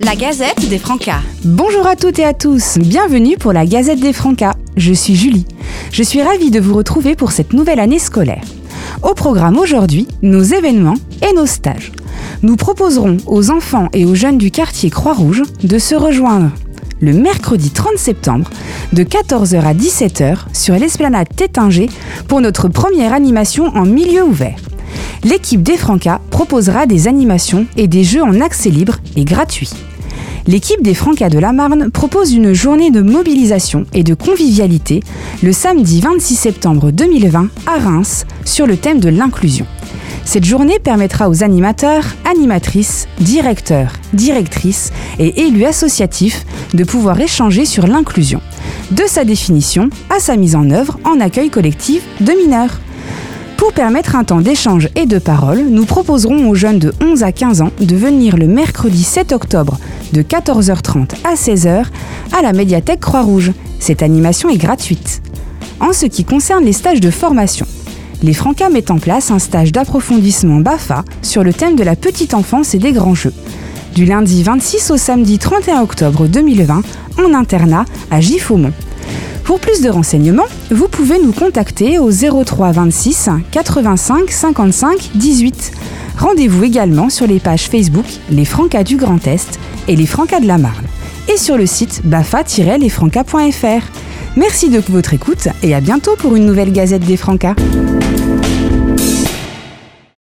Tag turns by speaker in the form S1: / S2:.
S1: La Gazette des Francas.
S2: Bonjour à toutes et à tous, bienvenue pour la Gazette des Francas. Je suis Julie. Je suis ravie de vous retrouver pour cette nouvelle année scolaire. Au programme aujourd'hui, nos événements et nos stages. Nous proposerons aux enfants et aux jeunes du quartier Croix-Rouge de se rejoindre le mercredi 30 septembre de 14h à 17h sur l'esplanade Tétinger pour notre première animation en milieu ouvert. L'équipe des Francas proposera des animations et des jeux en accès libre et gratuit l'équipe des Francas de la Marne propose une journée de mobilisation et de convivialité le samedi 26 septembre 2020 à Reims sur le thème de l'inclusion. Cette journée permettra aux animateurs, animatrices, directeurs, directrices et élus associatifs de pouvoir échanger sur l'inclusion, de sa définition à sa mise en œuvre en accueil collectif de mineurs. Pour permettre un temps d'échange et de parole, nous proposerons aux jeunes de 11 à 15 ans de venir le mercredi 7 octobre de 14h30 à 16h à la médiathèque Croix-Rouge. Cette animation est gratuite. En ce qui concerne les stages de formation, les Francas mettent en place un stage d'approfondissement BAFA sur le thème de la petite enfance et des grands jeux. Du lundi 26 au samedi 31 octobre 2020 en internat à Giffaumont. Pour plus de renseignements, vous pouvez nous contacter au 03 26 85 55 18. Rendez-vous également sur les pages Facebook Les Francas du Grand Est et Les Francas de la Marne et sur le site bafa-lesfrancas.fr. Merci de votre écoute et à bientôt pour une nouvelle Gazette des Francas.